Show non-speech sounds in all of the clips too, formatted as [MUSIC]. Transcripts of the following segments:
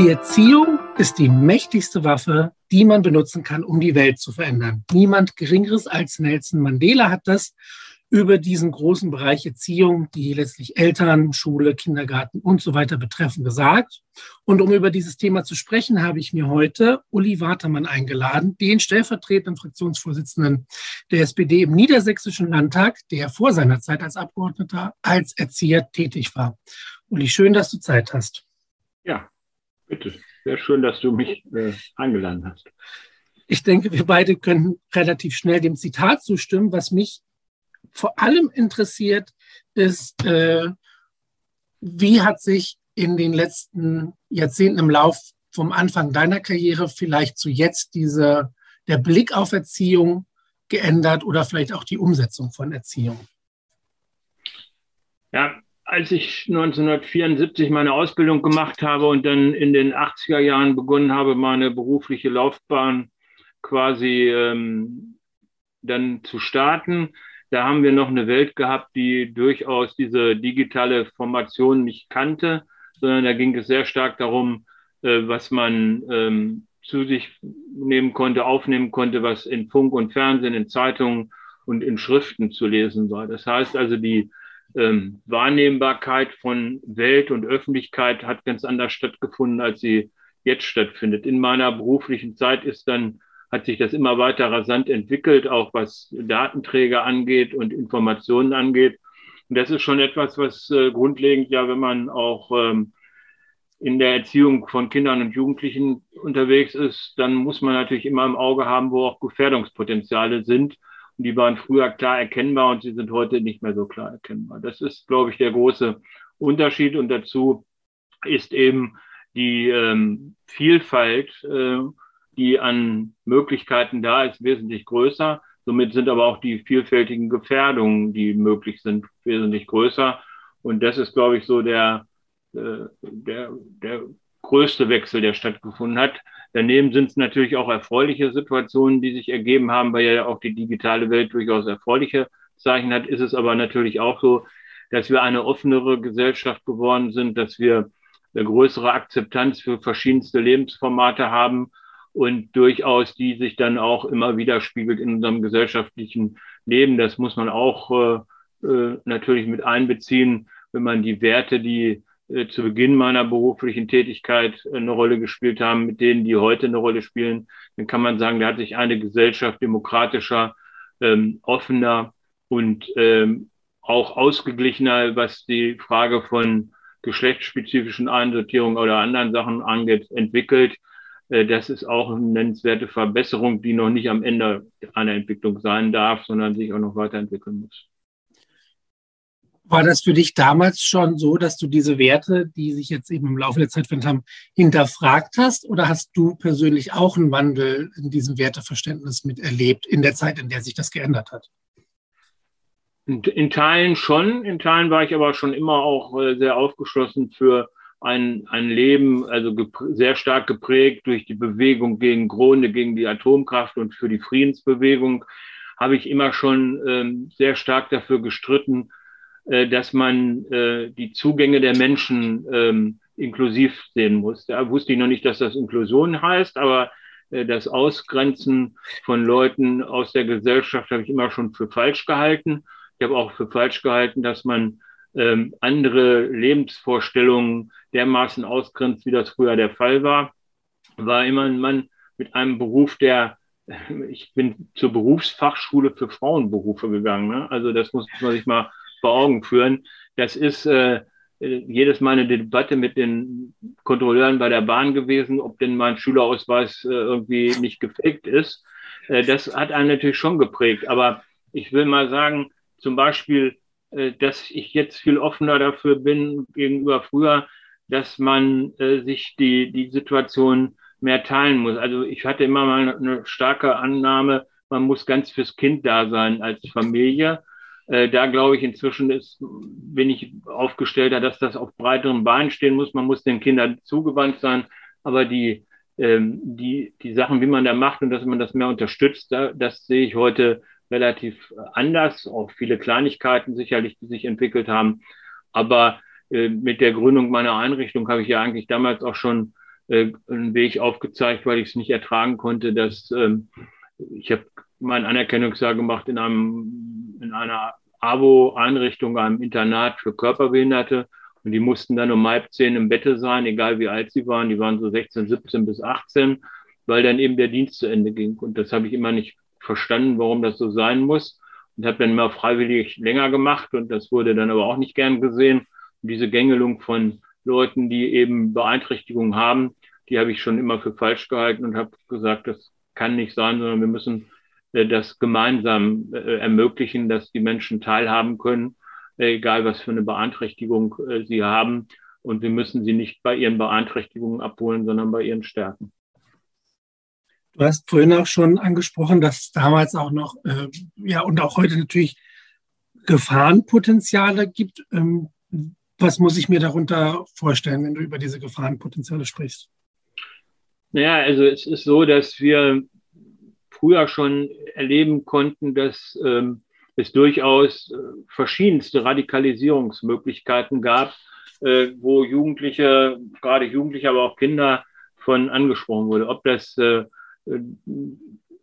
Die Erziehung ist die mächtigste Waffe, die man benutzen kann, um die Welt zu verändern. Niemand Geringeres als Nelson Mandela hat das über diesen großen Bereich Erziehung, die letztlich Eltern, Schule, Kindergarten und so weiter betreffen, gesagt. Und um über dieses Thema zu sprechen, habe ich mir heute Uli Watermann eingeladen, den stellvertretenden Fraktionsvorsitzenden der SPD im Niedersächsischen Landtag, der vor seiner Zeit als Abgeordneter als Erzieher tätig war. Uli, schön, dass du Zeit hast. Ja, bitte. Sehr schön, dass du mich äh, eingeladen hast. Ich denke, wir beide können relativ schnell dem Zitat zustimmen, was mich vor allem interessiert, ist, äh, wie hat sich in den letzten Jahrzehnten im Lauf vom Anfang deiner Karriere vielleicht zu jetzt diese, der Blick auf Erziehung geändert oder vielleicht auch die Umsetzung von Erziehung? Ja, als ich 1974 meine Ausbildung gemacht habe und dann in den 80er Jahren begonnen habe, meine berufliche Laufbahn quasi ähm, dann zu starten, da haben wir noch eine Welt gehabt, die durchaus diese digitale Formation nicht kannte, sondern da ging es sehr stark darum, äh, was man ähm, zu sich nehmen konnte, aufnehmen konnte, was in Funk und Fernsehen, in Zeitungen und in Schriften zu lesen war. Das heißt also, die ähm, Wahrnehmbarkeit von Welt und Öffentlichkeit hat ganz anders stattgefunden, als sie jetzt stattfindet. In meiner beruflichen Zeit ist dann hat sich das immer weiter rasant entwickelt, auch was Datenträger angeht und Informationen angeht. Und das ist schon etwas, was äh, grundlegend ja, wenn man auch ähm, in der Erziehung von Kindern und Jugendlichen unterwegs ist, dann muss man natürlich immer im Auge haben, wo auch Gefährdungspotenziale sind. Die waren früher klar erkennbar und sie sind heute nicht mehr so klar erkennbar. Das ist, glaube ich, der große Unterschied. Und dazu ist eben die ähm, Vielfalt äh, die an Möglichkeiten da ist, wesentlich größer. Somit sind aber auch die vielfältigen Gefährdungen, die möglich sind, wesentlich größer. Und das ist, glaube ich, so der, äh, der, der größte Wechsel, der stattgefunden hat. Daneben sind es natürlich auch erfreuliche Situationen, die sich ergeben haben, weil ja auch die digitale Welt durchaus erfreuliche Zeichen hat. Ist es aber natürlich auch so, dass wir eine offenere Gesellschaft geworden sind, dass wir eine größere Akzeptanz für verschiedenste Lebensformate haben und durchaus die sich dann auch immer widerspiegelt in unserem gesellschaftlichen Leben. Das muss man auch äh, äh, natürlich mit einbeziehen, wenn man die Werte, die zu Beginn meiner beruflichen Tätigkeit eine Rolle gespielt haben, mit denen, die heute eine Rolle spielen, dann kann man sagen, da hat sich eine Gesellschaft demokratischer, ähm, offener und ähm, auch ausgeglichener, was die Frage von geschlechtsspezifischen Einsortierungen oder anderen Sachen angeht, entwickelt. Äh, das ist auch eine nennenswerte Verbesserung, die noch nicht am Ende einer Entwicklung sein darf, sondern sich auch noch weiterentwickeln muss. War das für dich damals schon so, dass du diese Werte, die sich jetzt eben im Laufe der Zeit verändert haben, hinterfragt hast? Oder hast du persönlich auch einen Wandel in diesem Werteverständnis miterlebt in der Zeit, in der sich das geändert hat? In Teilen schon. In Teilen war ich aber schon immer auch äh, sehr aufgeschlossen für ein, ein Leben, also sehr stark geprägt durch die Bewegung gegen Grunde, gegen die Atomkraft und für die Friedensbewegung, habe ich immer schon ähm, sehr stark dafür gestritten, dass man äh, die Zugänge der Menschen ähm, inklusiv sehen muss. Da wusste ich noch nicht, dass das Inklusion heißt, aber äh, das Ausgrenzen von Leuten aus der Gesellschaft habe ich immer schon für falsch gehalten. Ich habe auch für falsch gehalten, dass man ähm, andere Lebensvorstellungen dermaßen ausgrenzt, wie das früher der Fall war. War immer ein Mann mit einem Beruf, der, ich bin zur Berufsfachschule für Frauenberufe gegangen. Ne? Also das muss man sich mal vor Augen führen. Das ist äh, jedes Mal eine Debatte mit den Kontrolleuren bei der Bahn gewesen, ob denn mein Schülerausweis äh, irgendwie nicht gefaked ist. Äh, das hat einen natürlich schon geprägt. Aber ich will mal sagen, zum Beispiel äh, dass ich jetzt viel offener dafür bin gegenüber früher, dass man äh, sich die, die Situation mehr teilen muss. Also ich hatte immer mal eine starke Annahme, man muss ganz fürs Kind da sein als Familie. Äh, da glaube ich inzwischen ist, bin ich aufgestellter, dass das auf breiteren Beinen stehen muss. Man muss den Kindern zugewandt sein, aber die, ähm, die, die Sachen, wie man da macht und dass man das mehr unterstützt, da, das sehe ich heute relativ anders, auch viele Kleinigkeiten sicherlich, die sich entwickelt haben. Aber äh, mit der Gründung meiner Einrichtung habe ich ja eigentlich damals auch schon äh, einen Weg aufgezeigt, weil ich es nicht ertragen konnte, dass ähm, ich habe mein Anerkennungsjahr gemacht in einem in einer AWO-Einrichtung, einem Internat für Körperbehinderte. Und die mussten dann um halb zehn im Bette sein, egal wie alt sie waren. Die waren so 16, 17 bis 18, weil dann eben der Dienst zu Ende ging. Und das habe ich immer nicht verstanden, warum das so sein muss. Und habe dann immer freiwillig länger gemacht. Und das wurde dann aber auch nicht gern gesehen. Und diese Gängelung von Leuten, die eben Beeinträchtigungen haben, die habe ich schon immer für falsch gehalten und habe gesagt, das kann nicht sein, sondern wir müssen das gemeinsam äh, ermöglichen, dass die Menschen teilhaben können, äh, egal was für eine Beeinträchtigung sie haben. Und wir müssen sie nicht bei ihren Beeinträchtigungen abholen, sondern bei ihren Stärken. Du hast vorhin auch schon angesprochen, dass damals auch noch, äh, ja, und auch heute natürlich Gefahrenpotenziale gibt. Ähm, was muss ich mir darunter vorstellen, wenn du über diese Gefahrenpotenziale sprichst? Naja, also es ist so, dass wir früher schon erleben konnten, dass ähm, es durchaus äh, verschiedenste Radikalisierungsmöglichkeiten gab, äh, wo Jugendliche, gerade Jugendliche, aber auch Kinder von angesprochen wurde. Ob das äh,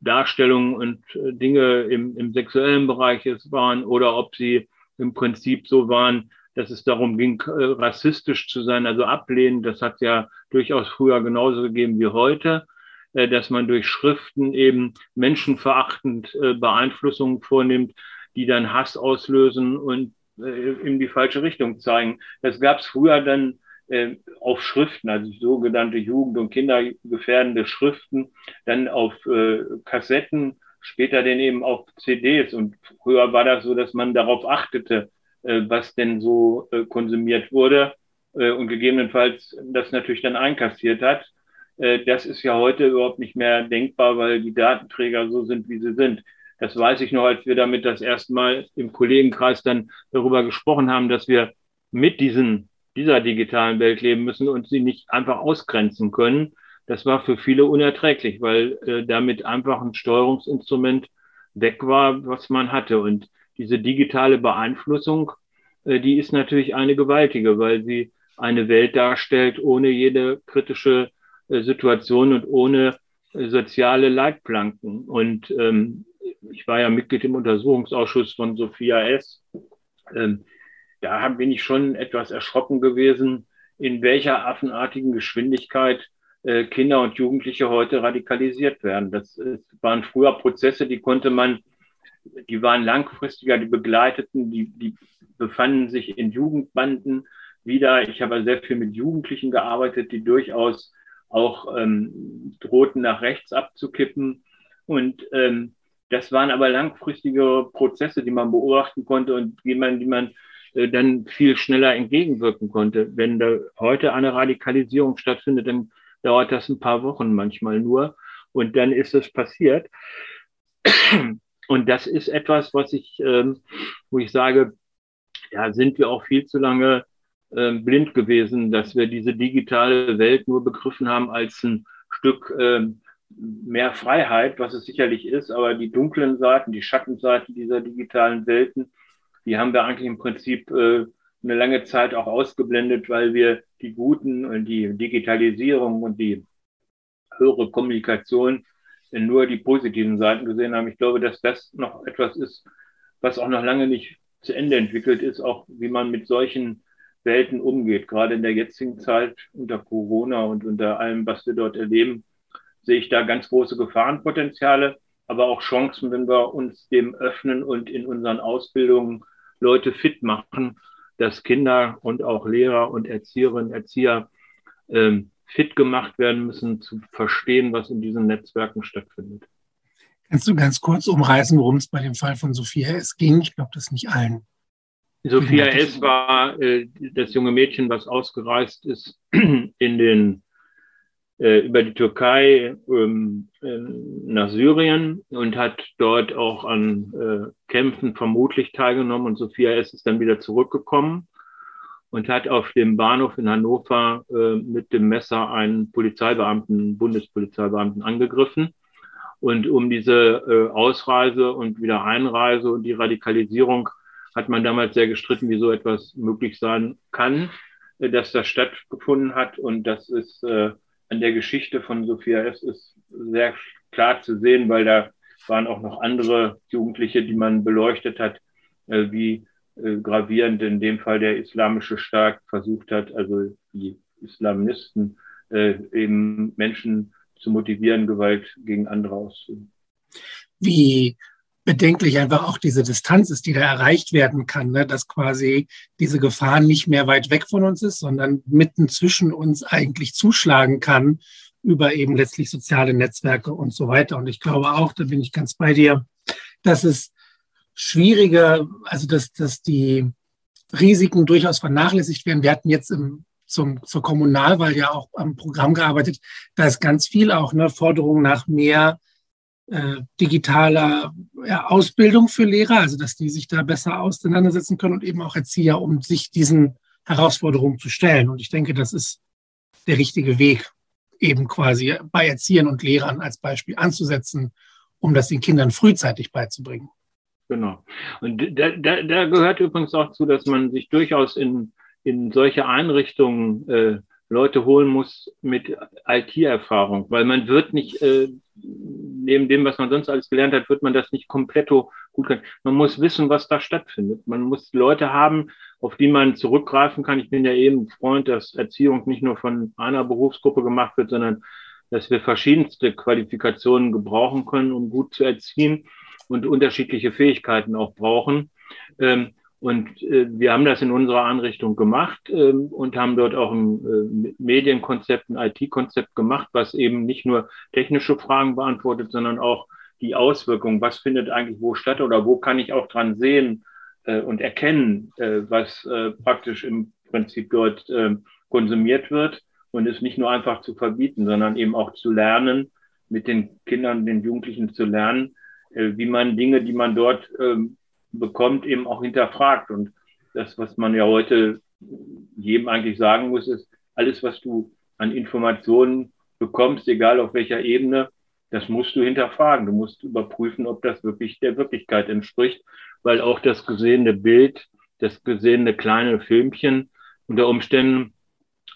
Darstellungen und äh, Dinge im, im sexuellen Bereich waren oder ob sie im Prinzip so waren, dass es darum ging, äh, rassistisch zu sein, also ablehnen. Das hat ja durchaus früher genauso gegeben wie heute. Äh, dass man durch Schriften eben menschenverachtend äh, Beeinflussungen vornimmt, die dann Hass auslösen und äh, in die falsche Richtung zeigen. Das gab es früher dann auf Schriften, also sogenannte Jugend- und Kindergefährdende Schriften, dann auf Kassetten, später dann eben auf CDs. Und früher war das so, dass man darauf achtete, was denn so konsumiert wurde und gegebenenfalls das natürlich dann einkassiert hat. Äh, das ist ja heute überhaupt nicht mehr denkbar, weil die Datenträger so sind, wie sie sind. Das weiß ich noch, als wir damit das erste Mal im Kollegenkreis dann darüber gesprochen haben, dass wir mit diesen, dieser digitalen Welt leben müssen und sie nicht einfach ausgrenzen können. Das war für viele unerträglich, weil äh, damit einfach ein Steuerungsinstrument weg war, was man hatte. Und diese digitale Beeinflussung, äh, die ist natürlich eine gewaltige, weil sie eine Welt darstellt ohne jede kritische Situation und ohne äh, soziale Leitplanken. Und ähm, ich war ja Mitglied im Untersuchungsausschuss von Sophia S. Ähm, da bin ich schon etwas erschrocken gewesen, in welcher affenartigen Geschwindigkeit äh, Kinder und Jugendliche heute radikalisiert werden. Das äh, waren früher Prozesse, die konnte man, die waren langfristiger, die begleiteten, die, die befanden sich in Jugendbanden wieder. Ich habe sehr viel mit Jugendlichen gearbeitet, die durchaus auch ähm, drohten nach rechts abzukippen. Und ähm, das waren aber langfristige Prozesse, die man beobachten konnte und die man, die man äh, dann viel schneller entgegenwirken konnte. Wenn da heute eine Radikalisierung stattfindet, dann dauert das ein paar Wochen manchmal nur und dann ist es passiert. Und das ist etwas, was ich, ähm, wo ich sage, ja, sind wir auch viel zu lange äh, blind gewesen, dass wir diese digitale Welt nur begriffen haben als ein Stück äh, mehr Freiheit, was es sicherlich ist, aber die dunklen Seiten, die Schattenseiten dieser digitalen Welten, die haben wir eigentlich im Prinzip äh, eine lange Zeit auch ausgeblendet, weil wir die guten und die Digitalisierung und die höhere Kommunikation nur die positiven Seiten gesehen haben. Ich glaube, dass das noch etwas ist, was auch noch lange nicht zu Ende entwickelt ist, auch wie man mit solchen Welten umgeht. Gerade in der jetzigen Zeit unter Corona und unter allem, was wir dort erleben, sehe ich da ganz große Gefahrenpotenziale, aber auch Chancen, wenn wir uns dem öffnen und in unseren Ausbildungen Leute fit machen, dass Kinder und auch Lehrer und Erzieherinnen, Erzieher ähm, fit gemacht werden müssen, zu verstehen, was in diesen Netzwerken stattfindet. Kannst du ganz kurz umreißen, worum es bei dem Fall von Sophia es ging? Ich glaube, das nicht allen Sophia S. war äh, das junge Mädchen, was ausgereist ist [CLEARS THROAT] in den, äh, über die Türkei ähm, äh, nach Syrien und hat dort auch an äh, Kämpfen vermutlich teilgenommen. Und Sophia S. ist dann wieder zurückgekommen und hat auf dem Bahnhof in Hannover äh, mit dem Messer einen Polizeibeamten, Bundespolizeibeamten angegriffen. Und um diese äh, Ausreise und Wiedereinreise und die Radikalisierung hat man damals sehr gestritten, wie so etwas möglich sein kann, äh, dass das stattgefunden hat. Und das ist äh, an der Geschichte von Sophia S. ist sehr klar zu sehen, weil da waren auch noch andere Jugendliche, die man beleuchtet hat, äh, wie äh, gravierend in dem Fall der islamische Staat versucht hat, also die Islamisten äh, eben Menschen zu motivieren, Gewalt gegen andere auszuüben. Wie bedenklich einfach auch diese Distanz ist, die da erreicht werden kann, ne? dass quasi diese Gefahr nicht mehr weit weg von uns ist, sondern mitten zwischen uns eigentlich zuschlagen kann über eben letztlich soziale Netzwerke und so weiter. Und ich glaube auch, da bin ich ganz bei dir, dass es schwieriger, also dass, dass die Risiken durchaus vernachlässigt werden. Wir hatten jetzt im, zum, zur Kommunalwahl ja auch am Programm gearbeitet. Da ist ganz viel auch eine Forderung nach mehr äh, digitaler ja, Ausbildung für Lehrer, also dass die sich da besser auseinandersetzen können und eben auch Erzieher, um sich diesen Herausforderungen zu stellen. Und ich denke, das ist der richtige Weg, eben quasi bei Erziehern und Lehrern als Beispiel anzusetzen, um das den Kindern frühzeitig beizubringen. Genau. Und da, da, da gehört übrigens auch zu, dass man sich durchaus in, in solche Einrichtungen äh, Leute holen muss mit IT-Erfahrung, weil man wird nicht, äh, neben dem, was man sonst alles gelernt hat, wird man das nicht komplett gut können. Man muss wissen, was da stattfindet. Man muss Leute haben, auf die man zurückgreifen kann. Ich bin ja eben Freund, dass Erziehung nicht nur von einer Berufsgruppe gemacht wird, sondern dass wir verschiedenste Qualifikationen gebrauchen können, um gut zu erziehen und unterschiedliche Fähigkeiten auch brauchen. Ähm, und äh, wir haben das in unserer Einrichtung gemacht ähm, und haben dort auch ein äh, Medienkonzept, ein IT-Konzept gemacht, was eben nicht nur technische Fragen beantwortet, sondern auch die Auswirkungen. Was findet eigentlich wo statt oder wo kann ich auch dran sehen äh, und erkennen, äh, was äh, praktisch im Prinzip dort äh, konsumiert wird und es nicht nur einfach zu verbieten, sondern eben auch zu lernen, mit den Kindern, den Jugendlichen zu lernen, äh, wie man Dinge, die man dort ähm, bekommt, eben auch hinterfragt. Und das, was man ja heute jedem eigentlich sagen muss, ist, alles, was du an Informationen bekommst, egal auf welcher Ebene, das musst du hinterfragen. Du musst überprüfen, ob das wirklich der Wirklichkeit entspricht, weil auch das gesehene Bild, das gesehene kleine Filmchen unter Umständen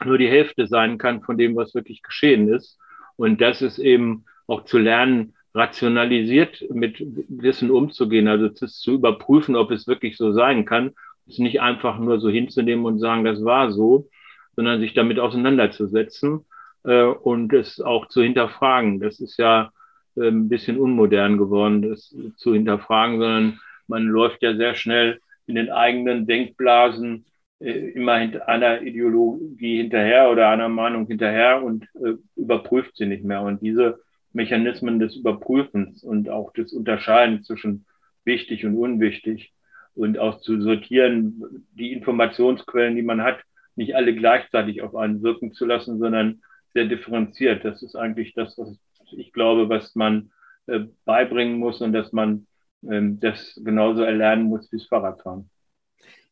nur die Hälfte sein kann von dem, was wirklich geschehen ist. Und das ist eben auch zu lernen, rationalisiert mit Wissen umzugehen, also zu überprüfen, ob es wirklich so sein kann, es nicht einfach nur so hinzunehmen und sagen, das war so, sondern sich damit auseinanderzusetzen äh, und es auch zu hinterfragen. Das ist ja äh, ein bisschen unmodern geworden, das zu hinterfragen, sondern man läuft ja sehr schnell in den eigenen Denkblasen äh, immer hinter einer Ideologie hinterher oder einer Meinung hinterher und äh, überprüft sie nicht mehr. Und diese Mechanismen des Überprüfens und auch des Unterscheidens zwischen wichtig und unwichtig und auch zu sortieren, die Informationsquellen, die man hat, nicht alle gleichzeitig auf einen wirken zu lassen, sondern sehr differenziert. Das ist eigentlich das, was ich glaube, was man äh, beibringen muss und dass man ähm, das genauso erlernen muss wie das Fahrradfahren.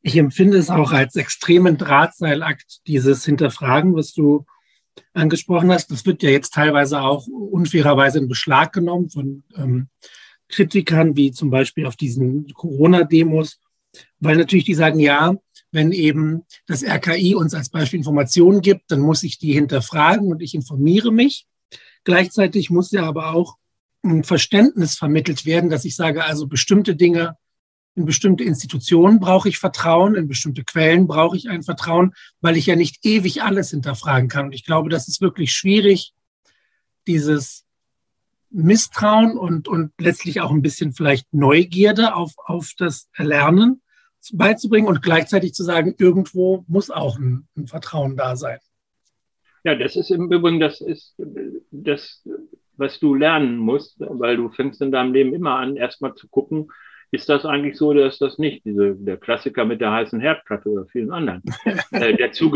Ich empfinde es auch als extremen Drahtseilakt, dieses Hinterfragen, was du angesprochen hast, das wird ja jetzt teilweise auch unfairerweise in Beschlag genommen von ähm, Kritikern, wie zum Beispiel auf diesen Corona-Demos, weil natürlich die sagen, ja, wenn eben das RKI uns als Beispiel Informationen gibt, dann muss ich die hinterfragen und ich informiere mich. Gleichzeitig muss ja aber auch ein Verständnis vermittelt werden, dass ich sage, also bestimmte Dinge in bestimmte Institutionen brauche ich Vertrauen, in bestimmte Quellen brauche ich ein Vertrauen, weil ich ja nicht ewig alles hinterfragen kann. Und ich glaube, das ist wirklich schwierig, dieses Misstrauen und, und letztlich auch ein bisschen vielleicht Neugierde auf, auf das Erlernen beizubringen und gleichzeitig zu sagen, irgendwo muss auch ein, ein Vertrauen da sein. Ja, das ist im Übrigen, das ist das, was du lernen musst, weil du fängst in deinem Leben immer an, erstmal zu gucken, ist das eigentlich so oder ist das nicht? Diese, der Klassiker mit der heißen Herdplatte oder vielen anderen. [LAUGHS] äh, dazu,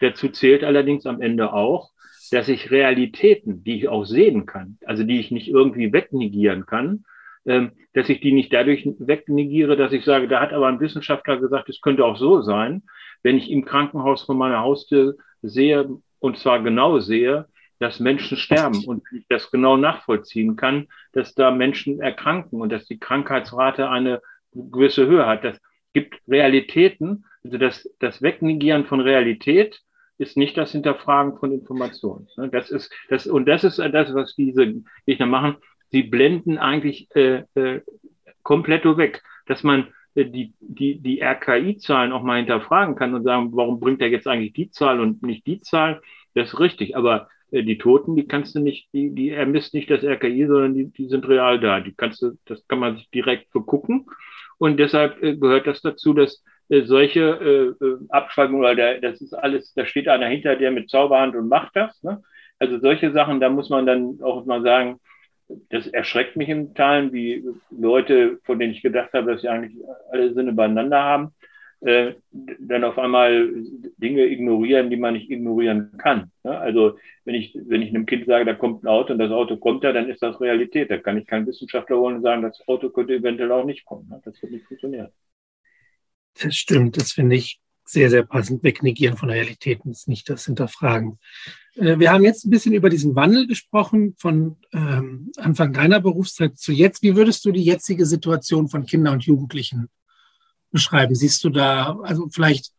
dazu zählt allerdings am Ende auch, dass ich Realitäten, die ich auch sehen kann, also die ich nicht irgendwie wegnegieren kann, ähm, dass ich die nicht dadurch wegnegiere, dass ich sage, da hat aber ein Wissenschaftler gesagt, es könnte auch so sein, wenn ich im Krankenhaus von meiner Haustür sehe, und zwar genau sehe, dass Menschen sterben und ich das genau nachvollziehen kann, dass da Menschen erkranken und dass die Krankheitsrate eine gewisse Höhe hat. Das gibt Realitäten, also das, das Wegnegieren von Realität ist nicht das Hinterfragen von Informationen. Ne? Das ist das und das ist das, was diese Gegner machen. Sie blenden eigentlich äh, äh, komplett weg, dass man äh, die, die, die RKI-Zahlen auch mal hinterfragen kann und sagen, warum bringt er jetzt eigentlich die Zahl und nicht die Zahl? Das ist richtig. Aber die Toten, die kannst du nicht, die, die ermisst nicht das RKI, sondern die, die sind real da. Die kannst du, das kann man sich direkt begucken. Und deshalb äh, gehört das dazu, dass äh, solche äh, äh Abschreibungen, oder der, das ist alles, da steht einer hinter, der mit Zauberhand und macht das. Ne? Also solche Sachen, da muss man dann auch mal sagen, das erschreckt mich in Teilen, wie Leute, von denen ich gedacht habe, dass sie eigentlich alle Sinne beieinander haben, äh, dann auf einmal Dinge ignorieren, die man nicht ignorieren kann. Ne? Also wenn ich, wenn ich einem Kind sage, da kommt ein Auto und das Auto kommt da, dann ist das Realität. Da kann ich keinen Wissenschaftler holen und sagen, das Auto könnte eventuell auch nicht kommen. Ne? Das wird nicht funktionieren. Das stimmt, das finde ich sehr, sehr passend. Wegnegieren von Realitäten ist nicht das Hinterfragen. Äh, wir haben jetzt ein bisschen über diesen Wandel gesprochen, von ähm, Anfang deiner Berufszeit zu jetzt. Wie würdest du die jetzige Situation von Kindern und Jugendlichen beschreiben? Siehst du da also vielleicht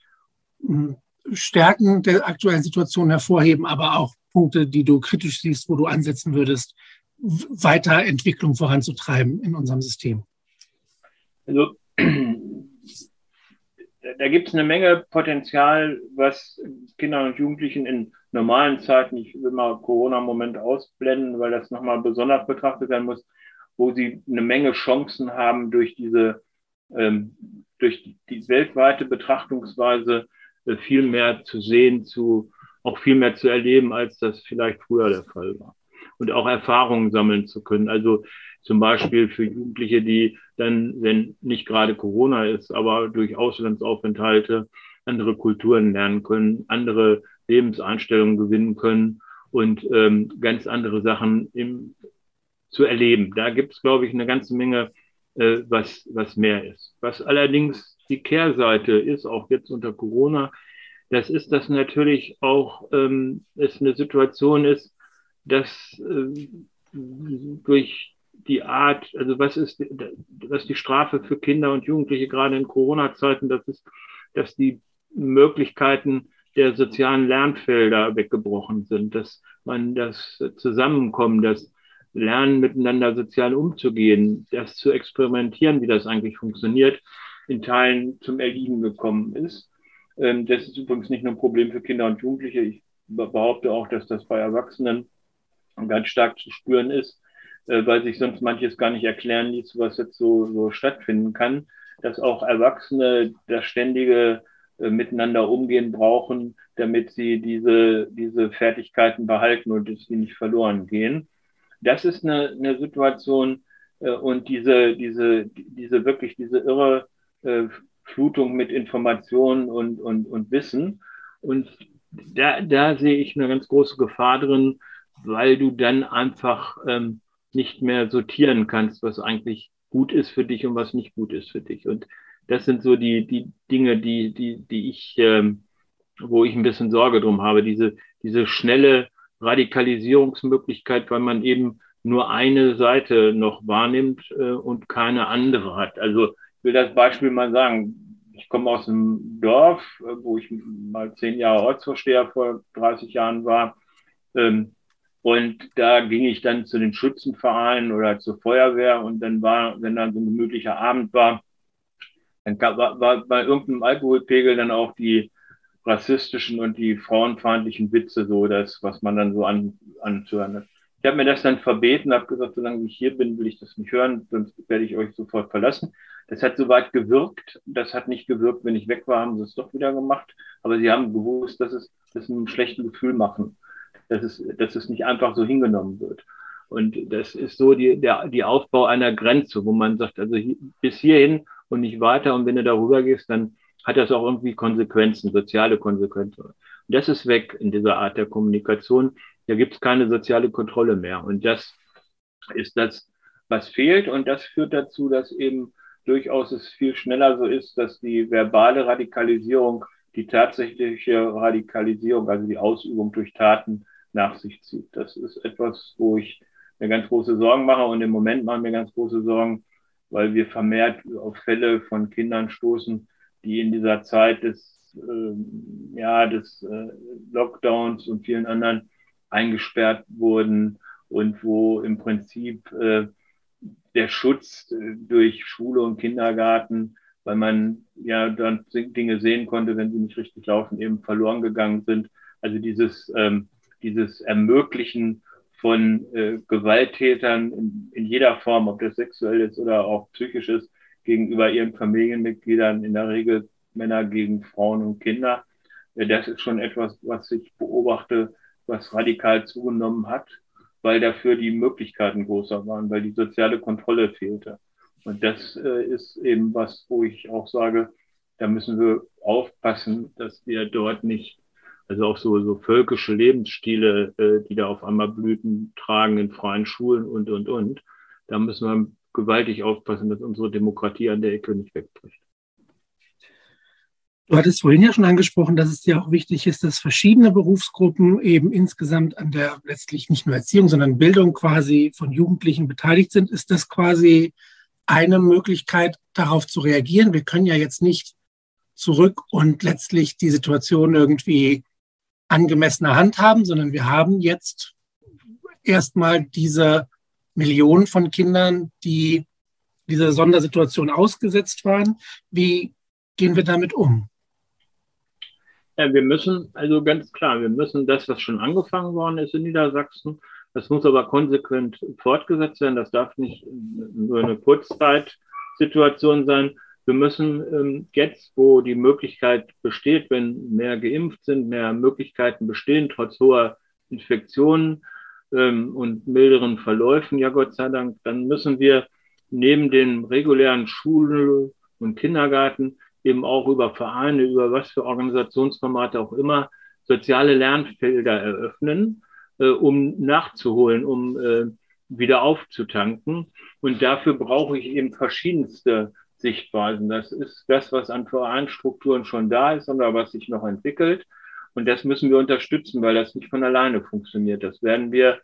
hm, Stärken der aktuellen Situation hervorheben, aber auch Punkte, die du kritisch siehst, wo du ansetzen würdest, Weiterentwicklung voranzutreiben in unserem System? Also [CLEARS THROAT] da gibt es eine Menge Potenzial, was Kindern und Jugendlichen in normalen Zeiten, ich will mal Corona-Moment ausblenden, weil das nochmal besonders betrachtet werden muss, wo sie eine Menge Chancen haben, durch diese, ähm, durch die weltweite Betrachtungsweise äh, viel mehr zu sehen, zu, auch viel mehr zu erleben, als das vielleicht früher der Fall war. Und auch Erfahrungen sammeln zu können. Also zum Beispiel für Jugendliche, die dann, wenn nicht gerade Corona ist, aber durch Auslandsaufenthalte andere Kulturen lernen können, andere Lebenseinstellungen gewinnen können und ähm, ganz andere Sachen im, zu erleben. Da gibt es, glaube ich, eine ganze Menge, äh, was, was mehr ist. Was allerdings die Kehrseite ist, auch jetzt unter Corona, das ist, dass natürlich auch ähm, es eine Situation ist, dass äh, durch die Art, also was ist, was die Strafe für Kinder und Jugendliche gerade in Corona-Zeiten, das ist, dass die Möglichkeiten der sozialen Lernfelder weggebrochen sind, dass man das Zusammenkommen, das Lernen miteinander sozial umzugehen, das zu experimentieren, wie das eigentlich funktioniert, in Teilen zum Erliegen gekommen ist. Ähm, das ist übrigens nicht nur ein Problem für Kinder und Jugendliche. Ich behaupte auch, dass das bei Erwachsenen ganz stark zu spüren ist äh, weil sich sonst manches gar nicht erklären ließ, was jetzt so, so stattfinden kann, dass auch Erwachsene das ständige äh, miteinander umgehen brauchen, damit sie diese, diese Fertigkeiten behalten und dass sie nicht verloren gehen. Das ist eine, eine Situation äh, und diese, diese, diese wirklich diese irre äh, Flutung mit Informationen und, und, und Wissen. Und da, da sehe ich eine ganz große Gefahr drin, weil du dann einfach ähm, nicht mehr sortieren kannst, was eigentlich gut ist für dich und was nicht gut ist für dich. Und das sind so die, die Dinge, die, die, die ich, ähm, wo ich ein bisschen Sorge drum habe, diese, diese schnelle Radikalisierungsmöglichkeit, weil man eben nur eine Seite noch wahrnimmt äh, und keine andere hat. Also ich will das Beispiel mal sagen. Ich komme aus einem Dorf, äh, wo ich mal zehn Jahre Ortsvorsteher vor 30 Jahren war. Ähm, und da ging ich dann zu den Schützenvereinen oder zur Feuerwehr und dann war, wenn dann so ein gemütlicher Abend war, dann war, war bei irgendeinem Alkoholpegel dann auch die rassistischen und die frauenfeindlichen Witze so, das, was man dann so an, anzuhören hat. Ich habe mir das dann verbeten, habe gesagt, solange ich hier bin, will ich das nicht hören, sonst werde ich euch sofort verlassen. Das hat soweit gewirkt. Das hat nicht gewirkt, wenn ich weg war, haben sie es doch wieder gemacht. Aber sie haben gewusst, dass es das ein schlechtes Gefühl machen dass es, dass es nicht einfach so hingenommen wird. Und das ist so die, der, die Aufbau einer Grenze, wo man sagt, also hier, bis hierhin und nicht weiter. Und wenn du darüber gehst, dann hat das auch irgendwie Konsequenzen, soziale Konsequenzen. Und das ist weg in dieser Art der Kommunikation. Da gibt es keine soziale Kontrolle mehr. Und das ist das, was fehlt. Und das führt dazu, dass eben durchaus es viel schneller so ist, dass die verbale Radikalisierung die tatsächliche Radikalisierung, also die Ausübung durch Taten, nach sich zieht. Das ist etwas, wo ich mir ganz große Sorgen mache und im Moment machen mir ganz große Sorgen, weil wir vermehrt auf Fälle von Kindern stoßen, die in dieser Zeit des äh, ja, des äh, Lockdowns und vielen anderen eingesperrt wurden und wo im Prinzip äh, der Schutz äh, durch Schule und Kindergarten, weil man ja dann Dinge sehen konnte, wenn sie nicht richtig laufen, eben verloren gegangen sind. Also dieses, ähm, dieses Ermöglichen von äh, Gewalttätern in, in jeder Form, ob das sexuell ist oder auch psychisch ist, gegenüber ihren Familienmitgliedern, in der Regel Männer gegen Frauen und Kinder. Äh, das ist schon etwas, was ich beobachte, was radikal zugenommen hat, weil dafür die Möglichkeiten größer waren, weil die soziale Kontrolle fehlte. Und das äh, ist eben was, wo ich auch sage, da müssen wir aufpassen, dass wir dort nicht, also auch so, so völkische Lebensstile, äh, die da auf einmal Blüten tragen in freien Schulen und, und, und. Da müssen wir gewaltig aufpassen, dass unsere Demokratie an der Ecke nicht wegbricht. Du hattest vorhin ja schon angesprochen, dass es dir auch wichtig ist, dass verschiedene Berufsgruppen eben insgesamt an der letztlich nicht nur Erziehung, sondern Bildung quasi von Jugendlichen beteiligt sind. Ist das quasi eine Möglichkeit, darauf zu reagieren? Wir können ja jetzt nicht zurück und letztlich die Situation irgendwie angemessener handhaben, sondern wir haben jetzt erstmal diese Millionen von Kindern, die dieser Sondersituation ausgesetzt waren. Wie gehen wir damit um? Ja, wir müssen, also ganz klar, wir müssen das, was schon angefangen worden ist in Niedersachsen, das muss aber konsequent fortgesetzt werden. Das darf nicht nur eine Kurzzeitsituation sein. Wir müssen ähm, jetzt, wo die Möglichkeit besteht, wenn mehr geimpft sind, mehr Möglichkeiten bestehen, trotz hoher Infektionen ähm, und milderen Verläufen, ja Gott sei Dank, dann müssen wir neben den regulären Schulen und Kindergarten eben auch über Vereine, über was für Organisationsformate auch immer, soziale Lernfelder eröffnen, äh, um nachzuholen, um äh, wieder aufzutanken. Und dafür brauche ich eben verschiedenste Sichtweisen. Das ist das, was an Vereinstrukturen schon da ist, oder was sich noch entwickelt. Und das müssen wir unterstützen, weil das nicht von alleine funktioniert. Das werden wir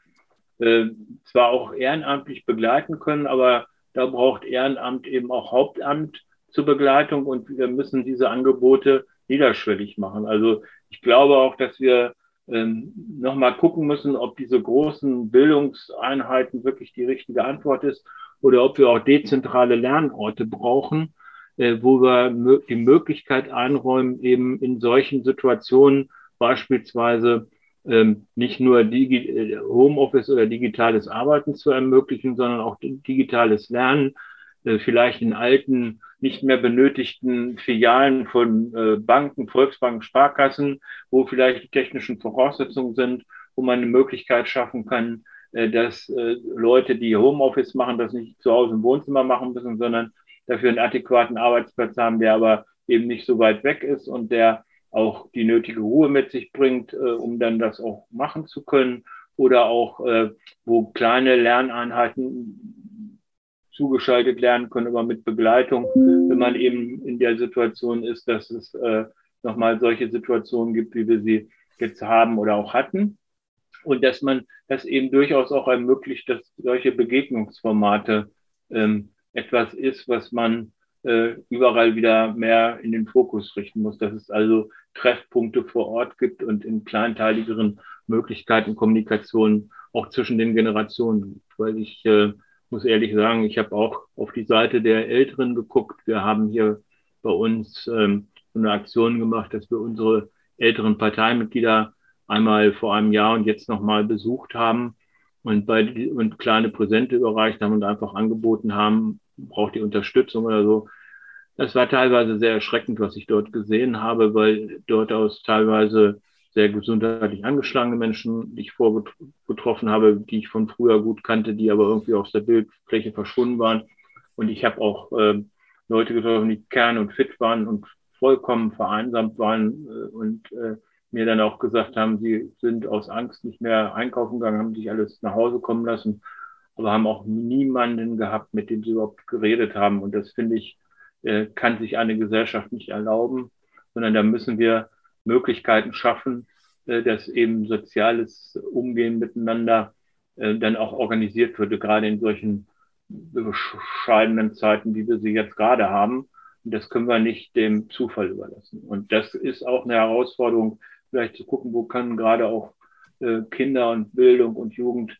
äh, zwar auch ehrenamtlich begleiten können, aber da braucht Ehrenamt eben auch Hauptamt zur Begleitung und wir müssen diese Angebote niederschwellig machen. Also ich glaube auch, dass wir ähm, nochmal gucken müssen, ob diese großen Bildungseinheiten wirklich die richtige Antwort ist oder ob wir auch dezentrale Lernorte brauchen, äh, wo wir die Möglichkeit einräumen, eben in solchen Situationen beispielsweise ähm, nicht nur Digi äh, Homeoffice oder digitales Arbeiten zu ermöglichen, sondern auch digitales Lernen, äh, vielleicht in alten nicht mehr benötigten Filialen von äh, Banken, Volksbanken, Sparkassen, wo vielleicht die technischen Voraussetzungen sind, wo man eine Möglichkeit schaffen kann, äh, dass äh, Leute, die Homeoffice machen, das nicht zu Hause im Wohnzimmer machen müssen, sondern dafür einen adäquaten Arbeitsplatz haben, der aber eben nicht so weit weg ist und der auch die nötige Ruhe mit sich bringt, äh, um dann das auch machen zu können. Oder auch, äh, wo kleine Lerneinheiten zugeschaltet lernen können, aber mit Begleitung, wenn man eben in der Situation ist, dass es äh, nochmal solche Situationen gibt, wie wir sie jetzt haben oder auch hatten. Und dass man das eben durchaus auch ermöglicht, dass solche Begegnungsformate ähm, etwas ist, was man äh, überall wieder mehr in den Fokus richten muss, dass es also Treffpunkte vor Ort gibt und in kleinteiligeren Möglichkeiten Kommunikation auch zwischen den Generationen, weil ich äh, muss ehrlich sagen, ich habe auch auf die Seite der Älteren geguckt. Wir haben hier bei uns ähm, eine Aktion gemacht, dass wir unsere älteren Parteimitglieder einmal vor einem Jahr und jetzt nochmal besucht haben und, bei, und kleine Präsente überreicht haben und einfach angeboten haben, braucht die Unterstützung oder so. Das war teilweise sehr erschreckend, was ich dort gesehen habe, weil dort aus teilweise sehr gesundheitlich angeschlagene Menschen, die ich vorgetroffen habe, die ich von früher gut kannte, die aber irgendwie aus der Bildfläche verschwunden waren. Und ich habe auch äh, Leute getroffen, die kern und fit waren und vollkommen vereinsamt waren äh, und äh, mir dann auch gesagt haben, sie sind aus Angst nicht mehr einkaufen gegangen, haben sich alles nach Hause kommen lassen, aber haben auch niemanden gehabt, mit dem sie überhaupt geredet haben. Und das finde ich, äh, kann sich eine Gesellschaft nicht erlauben, sondern da müssen wir Möglichkeiten schaffen, äh, dass eben soziales Umgehen miteinander äh, dann auch organisiert wird, gerade in solchen bescheidenen Zeiten, wie wir sie jetzt gerade haben, Und das können wir nicht dem Zufall überlassen. Und das ist auch eine Herausforderung, vielleicht zu gucken, wo können gerade auch Kinder und Bildung und Jugend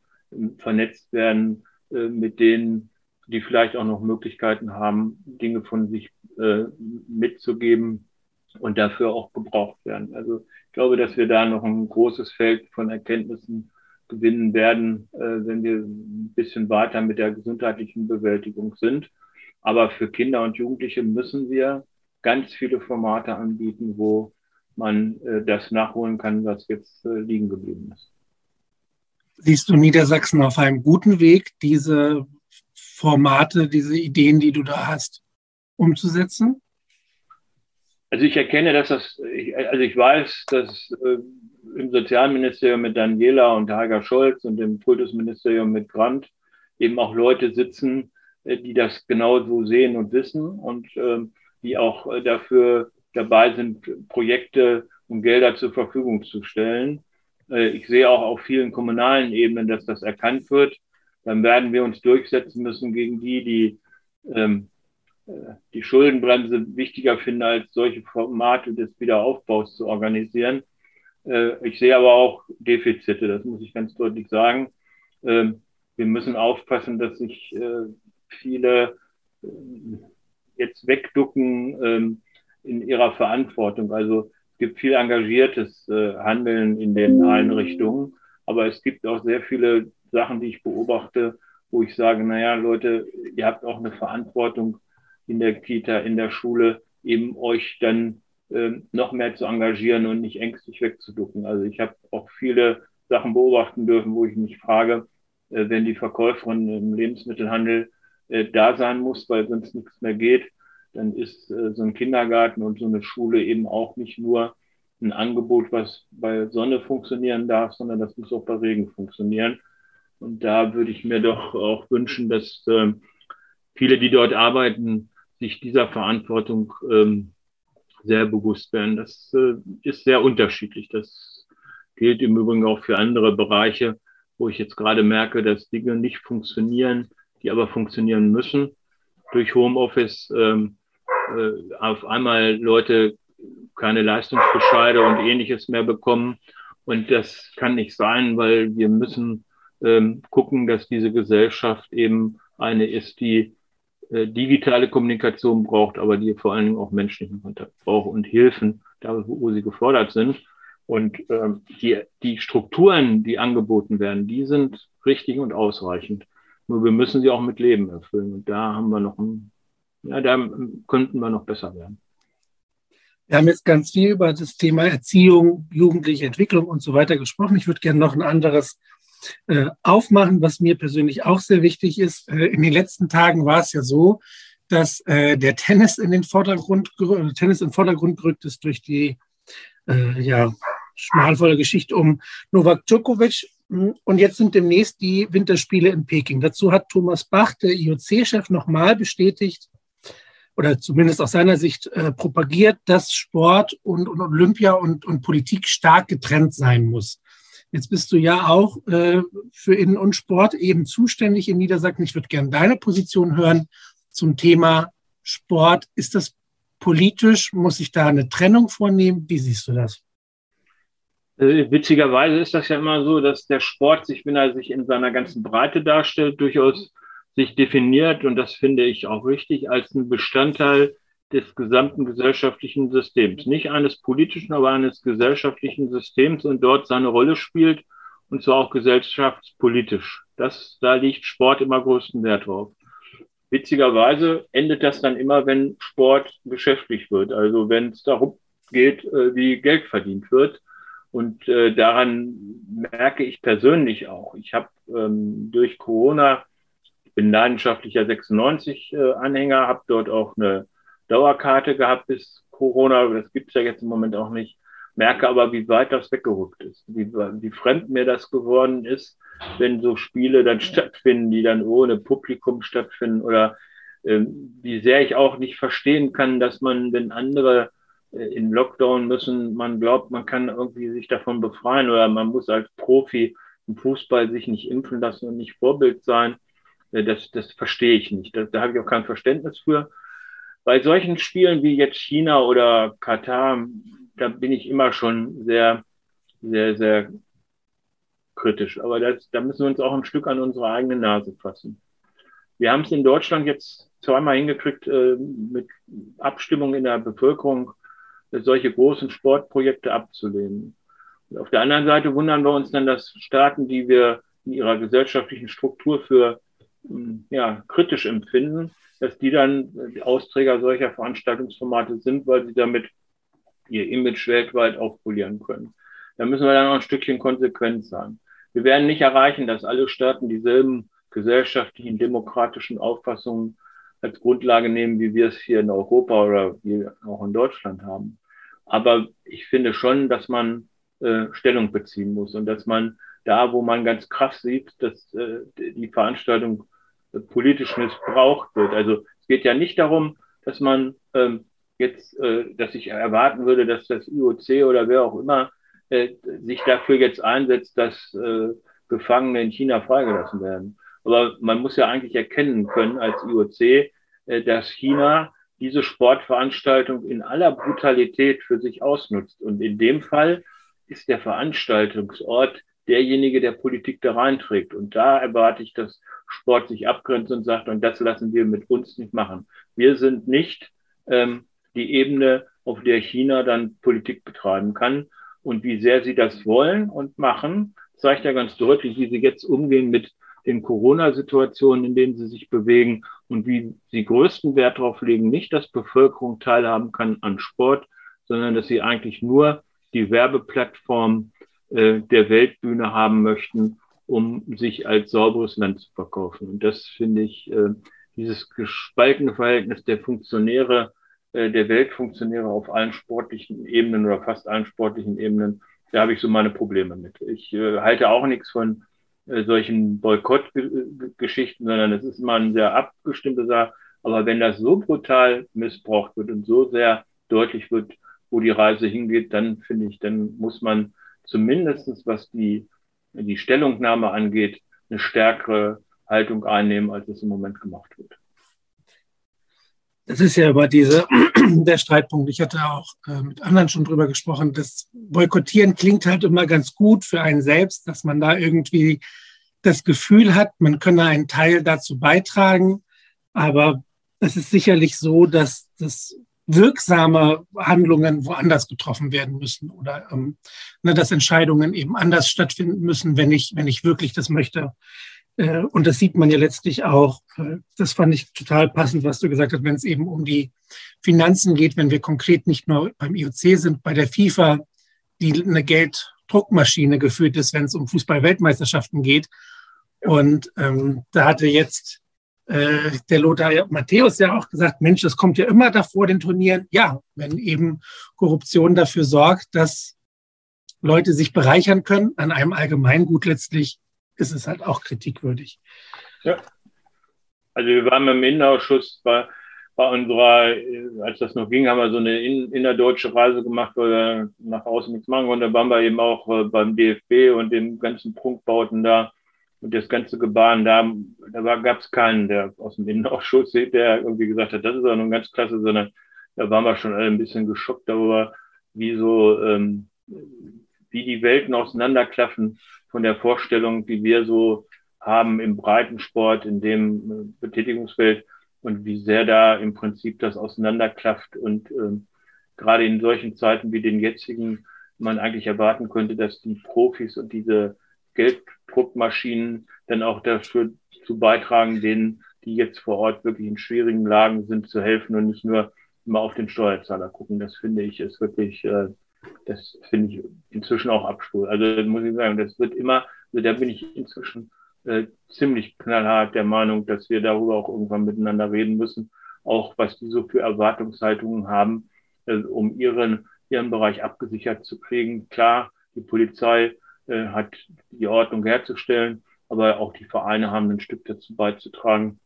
vernetzt werden äh, mit denen, die vielleicht auch noch Möglichkeiten haben, Dinge von sich äh, mitzugeben und dafür auch gebraucht werden. Also ich glaube, dass wir da noch ein großes Feld von Erkenntnissen gewinnen werden, äh, wenn wir ein bisschen weiter mit der gesundheitlichen Bewältigung sind. Aber für Kinder und Jugendliche müssen wir ganz viele Formate anbieten, wo man das nachholen kann, was jetzt liegen geblieben ist. Siehst du Niedersachsen auf einem guten Weg, diese Formate, diese Ideen, die du da hast, umzusetzen? Also ich erkenne, dass das, also ich weiß, dass äh, im Sozialministerium mit Daniela und Heiger Scholz und im Kultusministerium mit Grant eben auch Leute sitzen, äh, die das genau so sehen und wissen und ähm, die auch äh, dafür dabei sind, Projekte und Gelder zur Verfügung zu stellen. Äh, ich sehe auch auf vielen kommunalen Ebenen, dass das erkannt wird. Dann werden wir uns durchsetzen müssen gegen die, die ähm, die Schuldenbremse wichtiger finden, als solche Formate des Wiederaufbaus zu organisieren. Ich sehe aber auch Defizite, das muss ich ganz deutlich sagen. Ähm, wir müssen aufpassen, dass sich viele äh, jetzt wegducken ähm, in ihrer Verantwortung. Also gibt viel engagiertes äh, Handeln in den Einrichtungen, aber es gibt auch sehr viele Sachen, die ich beobachte, wo ich sage, naja, Leute, ihr habt auch eine Verantwortung in der Kita, in der Schule, eben euch dann äh, noch mehr zu engagieren und nicht ängstlich wegzuducken. Also ich habe auch viele Sachen beobachten dürfen, wo ich mich frage, äh, wenn die Verkäuferin im Lebensmittelhandel äh, da sein muss, weil sonst nichts mehr geht, dann ist äh, so ein Kindergarten und so eine Schule eben auch nicht nur ein Angebot, was bei Sonne funktionieren darf, sondern das muss auch bei Regen funktionieren. Und da würde ich mir doch auch wünschen, dass äh, viele, die dort arbeiten, sich dieser Verantwortung ähm, sehr bewusst werden. Das äh, ist sehr unterschiedlich. Das gilt im Übrigen auch für andere Bereiche, wo ich jetzt gerade merke, dass Dinge nicht funktionieren, die aber funktionieren müssen. Durch Homeoffice ähm, äh, auf einmal Leute keine Leistungsbescheide und ähnliches mehr bekommen. Und das kann nicht sein, weil wir müssen ähm, gucken, dass diese Gesellschaft eben eine ist, die äh, digitale Kommunikation braucht, aber die vor allen Dingen auch menschlichen Kontakt braucht und Hilfen, da wo sie gefordert sind. Und ähm, die, die Strukturen, die angeboten werden, die sind richtig und ausreichend. Nur wir müssen sie auch mit Leben erfüllen. Und da haben wir noch ein, ja, da könnten wir noch besser werden. Wir haben jetzt ganz viel über das Thema Erziehung, jugendliche Entwicklung und so weiter gesprochen. Ich würde gerne noch ein anderes äh, aufmachen, was mir persönlich auch sehr wichtig ist. Äh, in den letzten Tagen war es ja so, dass äh, der Tennis in den Vordergrund, Tennis in den Vordergrund gerückt ist durch die äh, ja, schmalvolle Geschichte um Novak Djokovic. Und jetzt sind demnächst die Winterspiele in Peking. Dazu hat Thomas Bach, der IOC-Chef, nochmal bestätigt oder zumindest aus seiner Sicht äh, propagiert, dass Sport und, und Olympia und, und, Politik stark getrennt sein muss. Jetzt bist du ja auch äh, für Innen- und Sport eben zuständig in Niedersachsen. Ich würde gerne deine Position hören zum Thema Sport. Ist das politisch? Muss ich da eine Trennung vornehmen? Wie siehst du das? Äh, witzigerweise ist das ja immer so, dass der Sport sich, wenn er sich in seiner ganzen Breite darstellt, durchaus sich definiert, und das finde ich auch richtig, als ein Bestandteil des gesamten gesellschaftlichen Systems. Nicht eines politischen, aber eines gesellschaftlichen Systems und dort seine Rolle spielt, und zwar auch gesellschaftspolitisch. Das, da liegt Sport immer größten Wert drauf. Witzigerweise endet das dann immer, wenn Sport geschäftlich wird, also wenn es darum geht, äh, wie Geld verdient wird. Und äh, daran merke ich persönlich auch. Ich habe ähm, durch Corona, bin leidenschaftlicher 96-Anhänger, äh, habe dort auch eine Dauerkarte gehabt bis Corona. Das gibt es ja jetzt im Moment auch nicht. Merke aber, wie weit das weggerückt ist, wie, wie fremd mir das geworden ist, wenn so Spiele dann stattfinden, die dann ohne Publikum stattfinden oder äh, wie sehr ich auch nicht verstehen kann, dass man, wenn andere äh, in Lockdown müssen, man glaubt, man kann irgendwie sich davon befreien oder man muss als Profi im Fußball sich nicht impfen lassen und nicht Vorbild sein. Äh, das, das verstehe ich nicht. Da, da habe ich auch kein Verständnis für. bei solchen Spielen wie jetzt China oder Katar, da bin ich immer schon sehr, sehr, sehr kritisch. Aber das, da müssen wir uns auch ein Stück an unsere eigene Nase fassen. Wir haben es in Deutschland jetzt zweimal hingekriegt, äh, mit Abstimmung in der Bevölkerung solche großen Sportprojekte abzulehnen. Und auf der anderen Seite wundern wir uns dann, dass Staaten, die wir in ihrer gesellschaftlichen Struktur für ja, kritisch empfinden, dass die dann die Austräger solcher Veranstaltungsformate sind, weil sie damit ihr Image weltweit aufpolieren können. Da müssen wir dann auch ein Stückchen konsequent sein. Wir werden nicht erreichen, dass alle Staaten dieselben gesellschaftlichen, demokratischen Auffassungen als Grundlage nehmen, wie wir es hier in Europa oder auch in Deutschland haben. Aber ich finde schon, dass man äh, Stellung beziehen muss und dass man da, wo man ganz krass sieht, dass äh, die Veranstaltung politisch missbraucht wird. Also es geht ja nicht darum, dass man ähm, jetzt, äh, dass ich erwarten würde, dass das IOC oder wer auch immer äh, sich dafür jetzt einsetzt, dass äh, Gefangene in China freigelassen werden. Aber man muss ja eigentlich erkennen können als IOC, äh, dass China diese Sportveranstaltung in aller Brutalität für sich ausnutzt. Und in dem Fall ist der Veranstaltungsort derjenige, der Politik da reinträgt. Und da erwarte ich, dass Sport sich abgrenzt und sagt, und das lassen wir mit uns nicht machen. Wir sind nicht ähm, die Ebene, auf der China dann Politik betreiben kann. Und wie sehr sie das wollen und machen, zeigt ja ganz deutlich, wie sie jetzt umgehen mit den Corona-Situationen, in denen sie sich bewegen und wie sie größten Wert darauf legen, nicht, dass Bevölkerung teilhaben kann an Sport, sondern dass sie eigentlich nur die Werbeplattform äh, der Weltbühne haben möchten, um sich als sauberes Land zu verkaufen. Und das finde ich, äh, dieses gespaltene Verhältnis der Funktionäre, äh, der Weltfunktionäre auf allen sportlichen Ebenen oder fast allen sportlichen Ebenen, da habe ich so meine Probleme mit. Ich äh, halte auch nichts von äh, solchen Boykottgeschichten, sondern es ist immer eine sehr abgestimmte Sache. Aber wenn das so brutal missbraucht wird und so sehr deutlich wird, wo die Reise hingeht, dann finde ich, dann muss man zumindestens was die, die Stellungnahme angeht, eine stärkere Haltung einnehmen, als es im Moment gemacht wird. Das ist ja aber diese, [CLEARS THROAT] der Streitpunkt. Ich hatte auch äh, mit anderen schon drüber gesprochen. Das Boykottieren klingt halt immer ganz gut für einen selbst, dass man da irgendwie das Gefühl hat, man könne einen Teil dazu beitragen. Aber es ist sicherlich so, dass das wirksame Handlungen woanders getroffen werden müssen oder ähm, ne, dass Entscheidungen eben anders stattfinden müssen, wenn ich, wenn ich wirklich das möchte. Äh, und das sieht man ja letztlich auch. Äh, das fand ich total passend, was du gesagt hast, wenn es eben um die Finanzen geht, wenn wir konkret nicht nur beim IOC sind, bei der FIFA, die eine Gelddruckmaschine geführt ist, wenn es um Fußball-Weltmeisterschaften geht. Und ähm, da hatte jetzt äh, der Lothar Matthäus ja auch gesagt, Mensch, das kommt ja immer davor den Turnieren. Ja, wenn eben Korruption dafür sorgt, dass Leute sich bereichern können an einem Allgemeingut letztlich, ist es halt auch kritikwürdig. Ja. Also wir waren im Innenausschuss bei, bei unserer, als das noch ging, haben wir so eine innerdeutsche Reise gemacht, weil wir nach außen nichts machen konnten. Da waren wir eben auch äh, beim DFB und den ganzen Prunkbauten da und das ganze Gebaren da, da gab es keinen, der aus dem Innenausschuss, der irgendwie gesagt hat, das ist auch nun ganz klasse, sondern da waren wir schon alle ein bisschen geschockt darüber, wie so, ähm, wie die Welten auseinanderklaffen von der Vorstellung, die wir so haben im Breitensport, in dem äh, Betätigungsfeld und wie sehr da im Prinzip das auseinanderklafft und ähm, gerade in solchen Zeiten wie den jetzigen man eigentlich erwarten könnte, dass die Profis und diese Gelddruckmaschinen dann auch dafür zu beitragen, denen, die jetzt vor Ort wirklich in schwierigen Lagen sind, zu helfen und nicht nur immer auf den Steuerzahler gucken. Das finde ich ist wirklich äh, das finde ich inzwischen auch Abspur. Also muss ich sagen, das wird immer, also da bin ich inzwischen äh, ziemlich knallhart der Meinung, dass wir darüber auch irgendwann miteinander reden müssen, auch was die so für Erwartungshaltungen haben, äh, um ihren, ihren Bereich abgesichert zu kriegen. Klar, die Polizei äh, hat die Ordnung herzustellen, aber auch die Vereine haben ein Stück dazu beizutragen,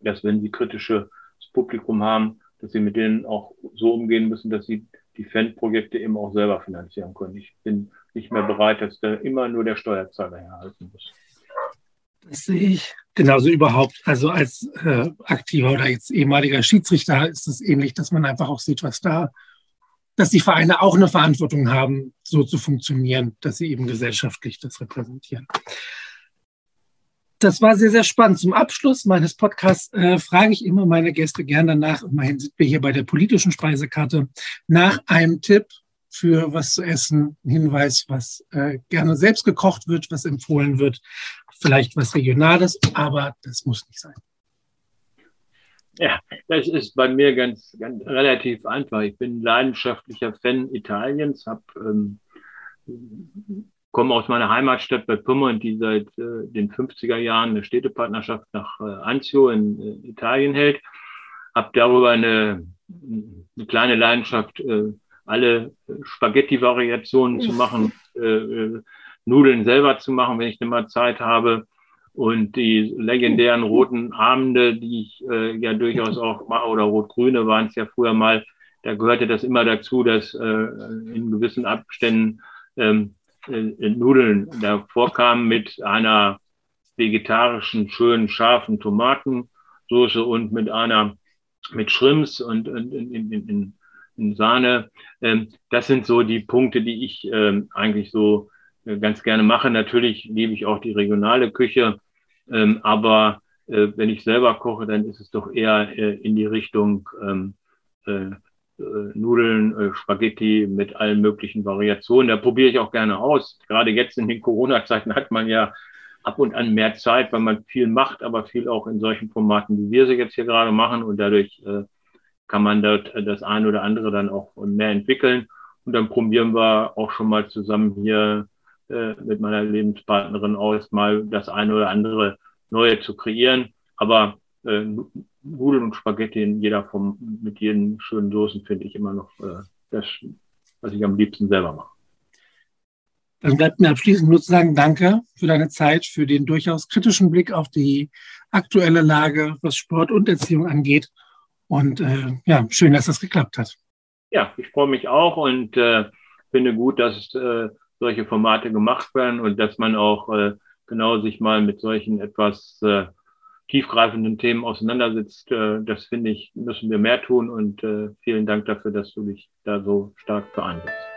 dass wenn sie kritisches Publikum haben, dass sie mit denen auch so umgehen müssen, dass sie die Fanprojekte eben auch selber finanzieren können. Ich bin nicht mehr bereit, dass da immer nur der Steuerzahler herhalten muss. Das sehe ich genauso überhaupt. Also als äh, aktiver oder jetzt ehemaliger Schiedsrichter ist es ähnlich, dass man einfach auch sieht, was da, dass die Vereine auch eine Verantwortung haben, so zu funktionieren, dass sie eben gesellschaftlich das repräsentieren. Das war sehr, sehr spannend. Zum Abschluss meines Podcasts äh, frage ich immer meine Gäste gern danach, immerhin sind wir hier bei der politischen Speisekarte, nach einem Tipp für was zu essen, ein Hinweis, was äh, gerne selbst gekocht wird, was empfohlen wird, vielleicht was Regionales, aber das muss nicht sein. Ja, das ist bei mir ganz, ganz relativ einfach. Ich bin leidenschaftlicher Fan Italiens, habe ähm, komme aus meiner Heimatstadt bei Pummern, die seit äh, den 50er Jahren eine Städtepartnerschaft nach äh, Anzio in äh, Italien hält. Habe darüber eine, eine kleine Leidenschaft, äh, alle Spaghetti-Variationen zu machen, äh, äh, Nudeln selber zu machen, wenn ich denn mal Zeit habe. Und die legendären roten Abende, die ich äh, ja durchaus auch mache, oder rot-grüne waren es ja früher mal, da gehörte das immer dazu, dass äh, in gewissen Abständen ähm, äh, Nudeln davor kamen mit einer vegetarischen, schönen, scharfen Tomatensoße und mit einer, mit Shrimps und, und in, in, in, in Sahne. Ähm, das sind so die Punkte, die ich ähm, eigentlich so äh, ganz gerne mache. Natürlich liebe ich auch die regionale Küche, ähm, aber äh, wenn ich selber koche, dann ist es doch eher äh, in die Richtung ähm, äh, äh, Nudeln, äh, Spaghetti mit allen möglichen Variationen. Da probiere ich auch gerne aus. Gerade jetzt in den Corona-Zeiten hat man ja ab und an mehr Zeit, weil man viel macht, aber viel auch in solchen Formaten, wie wir sie jetzt hier gerade machen. Und dadurch äh, kann man dort das eine oder andere dann auch mehr entwickeln. Und dann probieren wir auch schon mal zusammen hier äh, mit meiner Lebenspartnerin aus, mal das eine oder andere Neue zu kreieren. Aber äh, Nudeln und Spaghetti in jeder Form mit jeden schönen Soßen finde ich immer noch äh, das, was ich am liebsten selber mache. Dann bleibt mir abschließend nur zu sagen, danke für deine Zeit, für den durchaus kritischen Blick auf die aktuelle Lage, was Sport und Erziehung angeht. Und äh, ja, schön, dass das geklappt hat. Ja, ich freue mich auch und äh, finde gut, dass äh, solche Formate gemacht werden und dass man auch äh, genau sich mal mit solchen etwas äh, tiefgreifenden Themen auseinandersetzt. Äh, das finde ich, müssen wir mehr tun und äh, vielen Dank dafür, dass du dich da so stark für.